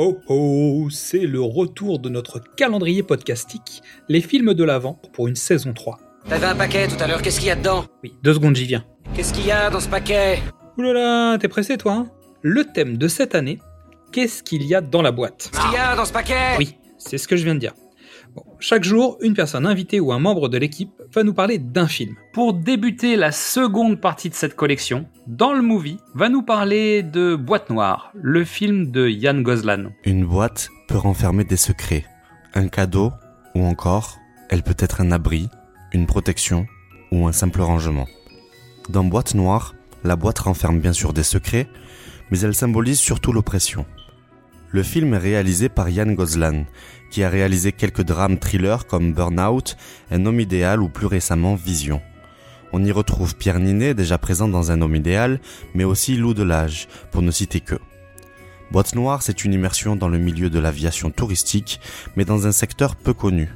ho ho, c'est le retour de notre calendrier podcastique, les films de l'Avent pour une saison 3. T'avais un paquet tout à l'heure, qu'est-ce qu'il y a dedans? Oui, deux secondes, j'y viens. Qu'est-ce qu'il y a dans ce paquet? Oulala, t'es pressé toi hein? Le thème de cette année, qu'est-ce qu'il y a dans la boîte? Qu'est-ce qu'il y a dans ce paquet? Oui, c'est ce que je viens de dire. Bon, chaque jour, une personne invitée ou un membre de l'équipe va nous parler d'un film. Pour débuter la seconde partie de cette collection, dans le movie, va nous parler de Boîte Noire, le film de Yann Gozlan. Une boîte peut renfermer des secrets, un cadeau ou encore, elle peut être un abri, une protection ou un simple rangement. Dans Boîte Noire, la boîte renferme bien sûr des secrets, mais elle symbolise surtout l'oppression. Le film est réalisé par Yann Gozlan, qui a réalisé quelques drames thrillers comme Burnout, Un homme idéal ou plus récemment Vision. On y retrouve Pierre Ninet, déjà présent dans Un homme idéal, mais aussi Lou Delage, pour ne citer que. Boîte Noire, c'est une immersion dans le milieu de l'aviation touristique, mais dans un secteur peu connu.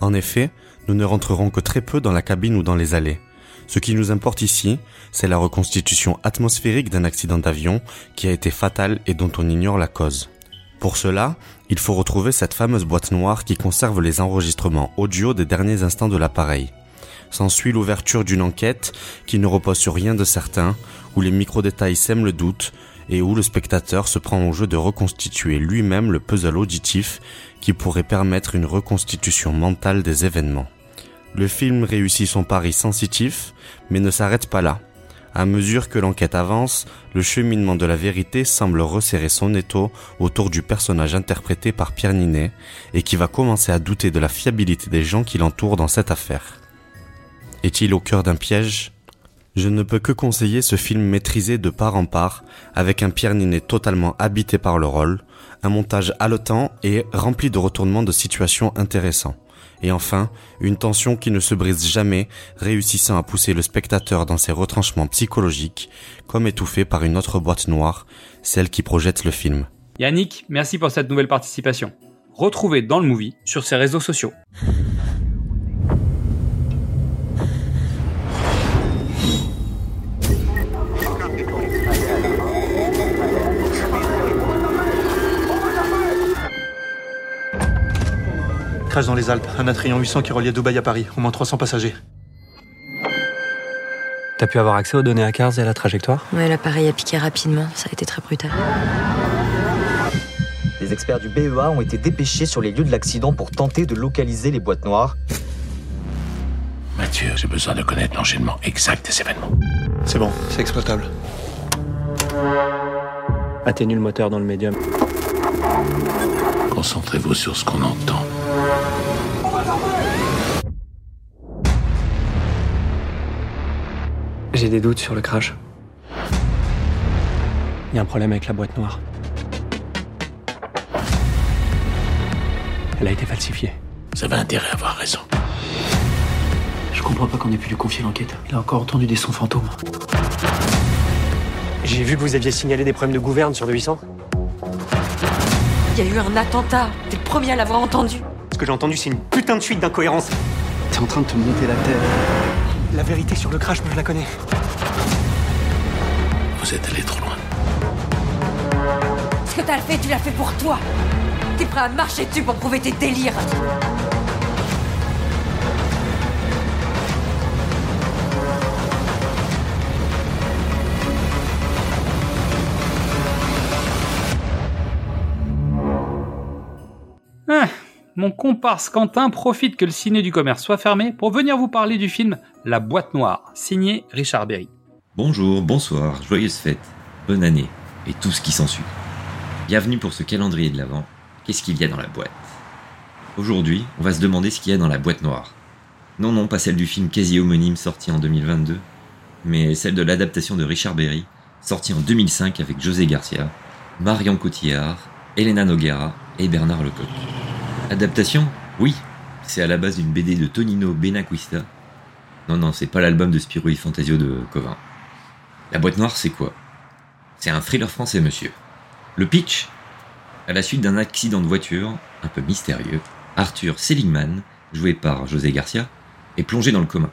En effet, nous ne rentrerons que très peu dans la cabine ou dans les allées. Ce qui nous importe ici, c'est la reconstitution atmosphérique d'un accident d'avion qui a été fatal et dont on ignore la cause. Pour cela, il faut retrouver cette fameuse boîte noire qui conserve les enregistrements audio des derniers instants de l'appareil. S'ensuit l'ouverture d'une enquête qui ne repose sur rien de certain, où les micro-détails sèment le doute et où le spectateur se prend au jeu de reconstituer lui-même le puzzle auditif qui pourrait permettre une reconstitution mentale des événements. Le film réussit son pari sensitif, mais ne s'arrête pas là. À mesure que l'enquête avance, le cheminement de la vérité semble resserrer son étau autour du personnage interprété par Pierre Ninet et qui va commencer à douter de la fiabilité des gens qui l'entourent dans cette affaire. Est-il au cœur d'un piège? Je ne peux que conseiller ce film maîtrisé de part en part, avec un Pierre Ninet totalement habité par le rôle, un montage haletant et rempli de retournements de situations intéressants. Et enfin, une tension qui ne se brise jamais, réussissant à pousser le spectateur dans ses retranchements psychologiques, comme étouffé par une autre boîte noire, celle qui projette le film. Yannick, merci pour cette nouvelle participation. Retrouvez dans le movie sur ses réseaux sociaux. Crash dans les Alpes, un Atrion 800 qui reliait Dubaï à Paris, au moins 300 passagers. T'as pu avoir accès aux données à Cars et à la trajectoire? Ouais, l'appareil a piqué rapidement, ça a été très brutal. Les experts du BEA ont été dépêchés sur les lieux de l'accident pour tenter de localiser les boîtes noires. Mathieu, j'ai besoin de connaître l'enchaînement exact des événements. C'est bon, c'est exploitable. Atténue le moteur dans le médium. Concentrez-vous sur ce qu'on entend. J'ai des doutes sur le crash. Il y a un problème avec la boîte noire. Elle a été falsifiée. Vous avez intérêt à avoir raison. Je comprends pas qu'on ait pu lui confier l'enquête. Il a encore entendu des sons fantômes. J'ai vu que vous aviez signalé des problèmes de gouverne sur le 800. Il y a eu un attentat, t'es le premier à l'avoir entendu. Ce que j'ai entendu, c'est une putain de suite d'incohérences. T'es en train de te monter la tête. La vérité sur le crash, moi je la connais. Vous êtes allé trop loin. Ce que t'as fait, tu l'as fait pour toi. T'es prêt à marcher dessus pour prouver tes délires. Mon comparse Quentin profite que le ciné du commerce soit fermé pour venir vous parler du film La boîte noire, signé Richard Berry. Bonjour, bonsoir, joyeuse fête, bonne année et tout ce qui s'ensuit. Bienvenue pour ce calendrier de l'Avent. Qu'est-ce qu'il y a dans la boîte? Aujourd'hui, on va se demander ce qu'il y a dans la boîte noire. Non, non, pas celle du film quasi homonyme sorti en 2022, mais celle de l'adaptation de Richard Berry, sorti en 2005 avec José Garcia, Marion Cotillard, Elena Noguera et Bernard Lecoq. Adaptation Oui, c'est à la base d'une BD de Tonino Benacquista. Non, non, c'est pas l'album de Spirou et Fantasio de Covin. La boîte noire, c'est quoi? C'est un thriller français, monsieur. Le pitch? À la suite d'un accident de voiture, un peu mystérieux, Arthur Seligman, joué par José Garcia, est plongé dans le coma.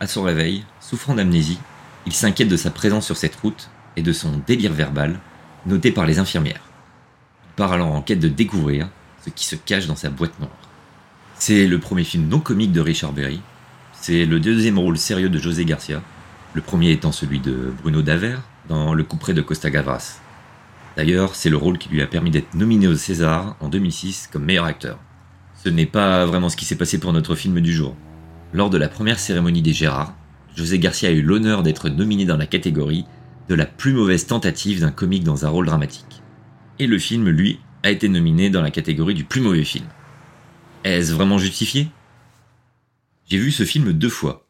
À son réveil, souffrant d'amnésie, il s'inquiète de sa présence sur cette route et de son délire verbal, noté par les infirmières. part alors en quête de découvrir ce qui se cache dans sa boîte noire. C'est le premier film non comique de Richard Berry. C'est le deuxième rôle sérieux de José Garcia, le premier étant celui de Bruno Daver dans Le couperet de Costa Gavras. D'ailleurs, c'est le rôle qui lui a permis d'être nominé au César en 2006 comme meilleur acteur. Ce n'est pas vraiment ce qui s'est passé pour notre film du jour. Lors de la première cérémonie des Gérards, José Garcia a eu l'honneur d'être nominé dans la catégorie de la plus mauvaise tentative d'un comique dans un rôle dramatique. Et le film, lui, a été nominé dans la catégorie du plus mauvais film. Est-ce vraiment justifié? J'ai vu ce film deux fois.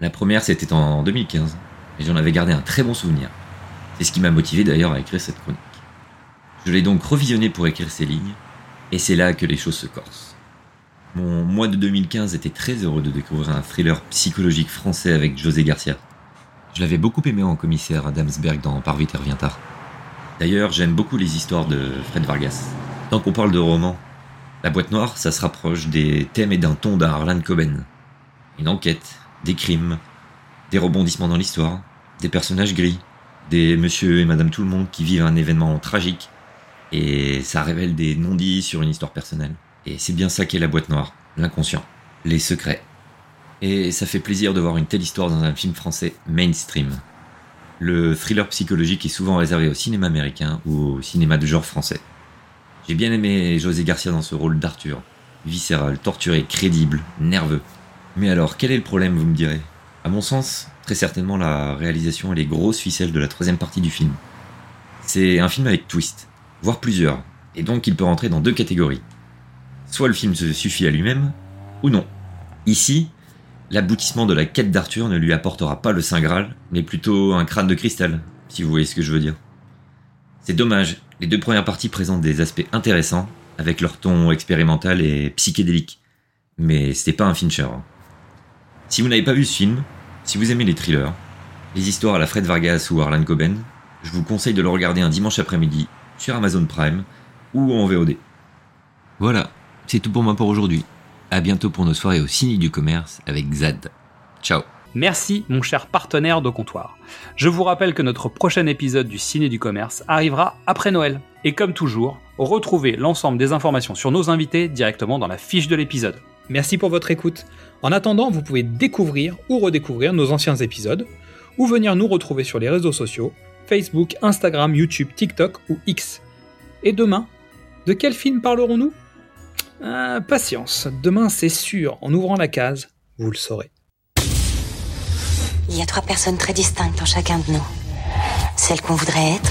La première, c'était en 2015, et j'en avais gardé un très bon souvenir. C'est ce qui m'a motivé d'ailleurs à écrire cette chronique. Je l'ai donc revisionné pour écrire ces lignes, et c'est là que les choses se corsent. Mon mois de 2015 était très heureux de découvrir un thriller psychologique français avec José Garcia. Je l'avais beaucoup aimé en commissaire à Damsberg dans Par vite revient tard. D'ailleurs, j'aime beaucoup les histoires de Fred Vargas. Tant qu'on parle de romans, La boîte noire, ça se rapproche des thèmes et d'un ton d'Arlan Coben. Une enquête, des crimes, des rebondissements dans l'histoire, des personnages gris, des monsieur et madame tout le monde qui vivent un événement tragique, et ça révèle des non-dits sur une histoire personnelle. Et c'est bien ça qu'est la boîte noire, l'inconscient, les secrets. Et ça fait plaisir de voir une telle histoire dans un film français mainstream. Le thriller psychologique est souvent réservé au cinéma américain ou au cinéma de genre français. J'ai bien aimé José Garcia dans ce rôle d'Arthur, viscéral, torturé, crédible, nerveux. Mais alors, quel est le problème, vous me direz? À mon sens, très certainement la réalisation et les grosses ficelles de la troisième partie du film. C'est un film avec twist, voire plusieurs, et donc il peut rentrer dans deux catégories. Soit le film se suffit à lui-même, ou non. Ici, l'aboutissement de la quête d'Arthur ne lui apportera pas le Saint Graal, mais plutôt un crâne de cristal, si vous voyez ce que je veux dire. C'est dommage, les deux premières parties présentent des aspects intéressants, avec leur ton expérimental et psychédélique. Mais c'était pas un Fincher. Si vous n'avez pas vu ce film, si vous aimez les thrillers, les histoires à la Fred Vargas ou Harlan Coben, je vous conseille de le regarder un dimanche après-midi sur Amazon Prime ou en VOD. Voilà, c'est tout pour moi pour aujourd'hui. À bientôt pour nos soirées au Ciné du Commerce avec Zad. Ciao. Merci mon cher partenaire de comptoir. Je vous rappelle que notre prochain épisode du Ciné du Commerce arrivera après Noël. Et comme toujours, retrouvez l'ensemble des informations sur nos invités directement dans la fiche de l'épisode. Merci pour votre écoute. En attendant, vous pouvez découvrir ou redécouvrir nos anciens épisodes, ou venir nous retrouver sur les réseaux sociaux, Facebook, Instagram, YouTube, TikTok ou X. Et demain, de quel film parlerons-nous? Ah, Patience, demain c'est sûr, en ouvrant la case, vous le saurez. Il y a trois personnes très distinctes en chacun de nous. Celle qu'on voudrait être,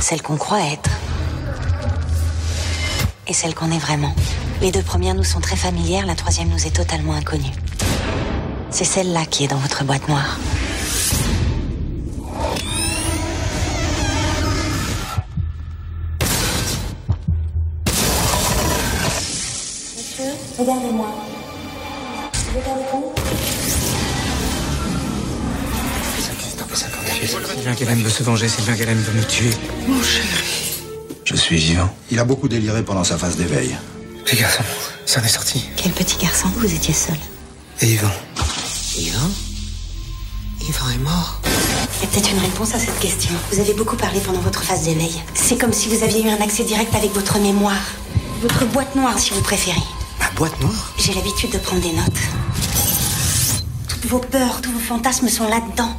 celle qu'on croit être, et celle qu'on est vraiment. Les deux premières nous sont très familières, la troisième nous est totalement inconnue. C'est celle-là qui est dans votre boîte noire. Regardez-moi. Regardez-vous Sylvain Guélem veut se venger, Sylvain Guélem veut me tuer. Mon chéri. Je suis vivant. Il a beaucoup déliré pendant sa phase d'éveil. Petit garçon, ça en est sorti. Quel petit garçon, vous étiez seul. Et Yvan Yvan? Yvan est mort. Il y a peut-être une réponse à cette question. Vous avez beaucoup parlé pendant votre phase d'éveil. C'est comme si vous aviez eu un accès direct avec votre mémoire. Votre boîte noire, si vous préférez. Boîte noire J'ai l'habitude de prendre des notes. Toutes vos peurs, tous vos fantasmes sont là-dedans.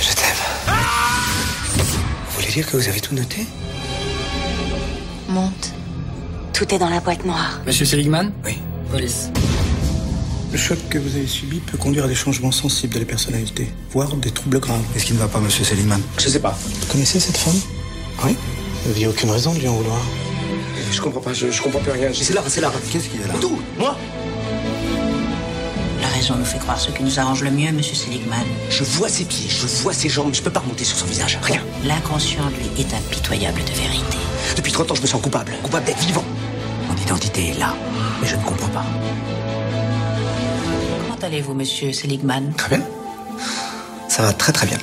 Je t'aime. Vous voulez dire que vous avez tout noté? Monte. Tout est dans la boîte noire. Monsieur Seligman? Oui. Police. Le choc que vous avez subi peut conduire à des changements sensibles de la personnalité, voire des troubles graves. Qu'est-ce qui ne va pas, monsieur Seligman? Je sais pas. Vous connaissez cette femme? Oui. Vous n'aviez aucune raison de lui en vouloir. Je comprends pas, je, je comprends plus rien. C'est là, c'est là. Qu'est-ce qu'il y a là Tout Moi La raison nous fait croire ce qui nous arrange le mieux, monsieur Seligman. Je vois ses pieds, je vois ses jambes, je peux pas remonter sur son visage. Rien. L'inconscient, lui, est impitoyable de vérité. Depuis 30 ans, je me sens coupable. Coupable d'être vivant. Mon identité est là, mais je ne comprends pas. Comment allez-vous, monsieur Seligman? Très bien. Ça va très très bien.